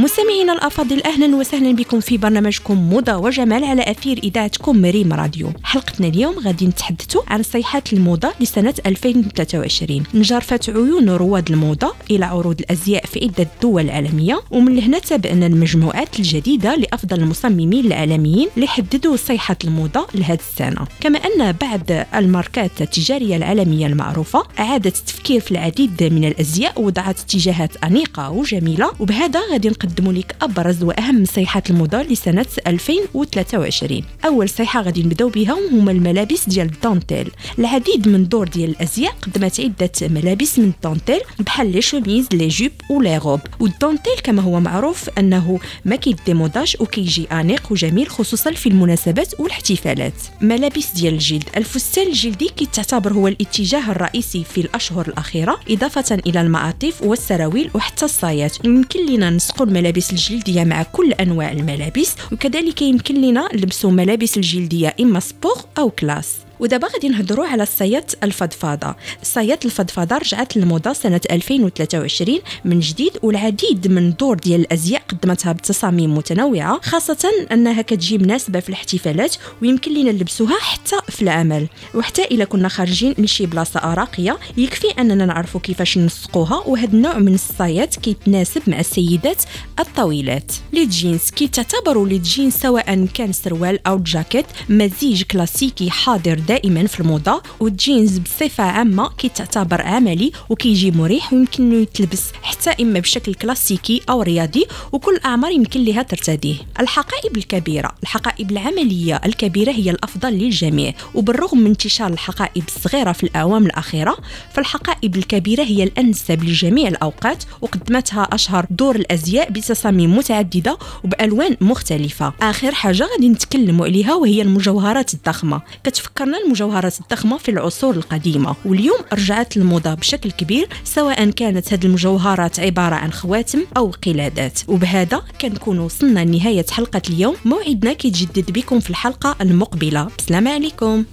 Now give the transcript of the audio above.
مستمعينا الأفاضل أهلا وسهلا بكم في برنامجكم موضه وجمال على أثير إذاعتكم مريم راديو. حلقتنا اليوم غادي نتحدثوا عن صيحات الموضة لسنة 2023 نجرفت عيون رواد الموضة إلى عروض الأزياء في عدة دول عالمية ومن هنا تابعنا المجموعات الجديدة لأفضل المصممين العالميين اللي حددوا صيحة الموضة لهذه السنة. كما أن بعض الماركات التجارية العالمية المعروفة أعادت التفكير في العديد من الأزياء ووضعت اتجاهات أنيقة وجميلة وبهذا غادي نقدم لك أبرز وأهم صيحات الموضه لسنة 2023 أول صيحة غادي نبدأو بها هما الملابس ديال الدانتيل. العديد من دور ديال الأزياء قدمت عدة ملابس من الدانتيل بحال les chemises les jupes و les robes والدانتيل كما هو معروف أنه ما كيديموداش وكيجي أنيق وجميل خصوصا في المناسبات والاحتفالات ملابس ديال الجلد. الفستان الجلدي كيتعتبر هو الاتجاه الرئيسي في الأشهر الأخيرة إضافة إلى المعاطيف والسراويل وحتى الصايات. يمكن لنا نسقوا الملابس الجلدية مع كل أنواع الملابس وكذلك يمكن لنا نلبسوا ملابس الجلدية إما sport أو classe. ودابا غادي نهضروا على الصيات الفضفاضة. الصيات الفضفاضة رجعت للموضة سنة 2023 من جديد والعديد من دور ديال الأزياء قدمتها بتصاميم متنوعة خاصة أنها كتجي مناسبه في الاحتفالات ويمكن لنا نلبسوها حتى في العمل وحتى إلا كنا خارجين لشي بلاصة راقيه يكفي أننا نعرفوا كيفاش نسقوها وهذا النوع من الصيات كيتناسب مع السيدات الطويلات. les jeans كيتعتبروا les jeans سواء كان سروال أو جاكيت مزيج كلاسيكي حاضر دائما في الموضة والجينز بصفة عامة كيتعتبر عملي وكيجي مريح ويمكن إنه يتلبس حتى إما بشكل كلاسيكي أو رياضي وكل الاعمار يمكن لها ترتديه. الحقائب الكبيرة الحقائب العملية الكبيرة هي الأفضل للجميع. وبالرغم من انتشار الحقائب الصغيرة في الأعوام الأخيرة فالحقائب الكبيرة هي الأنسب لجميع الأوقات وقدمتها أشهر دور الأزياء بتصاميم متعددة وبألوان مختلفة. آخر حاجة غادي نتكلموا عليها وهي المجوهرات الضخمة. كتفكرنا المجوهرات الضخمة في العصور القديمة واليوم رجعت الموضة بشكل كبير سواء كانت هذه المجوهرات عبارة عن خواتم أو قلادات. وبهذا كنكون وصلنا لنهاية حلقة اليوم. موعدنا كيتجدد بكم في الحلقة المقبلة. بسلام عليكم.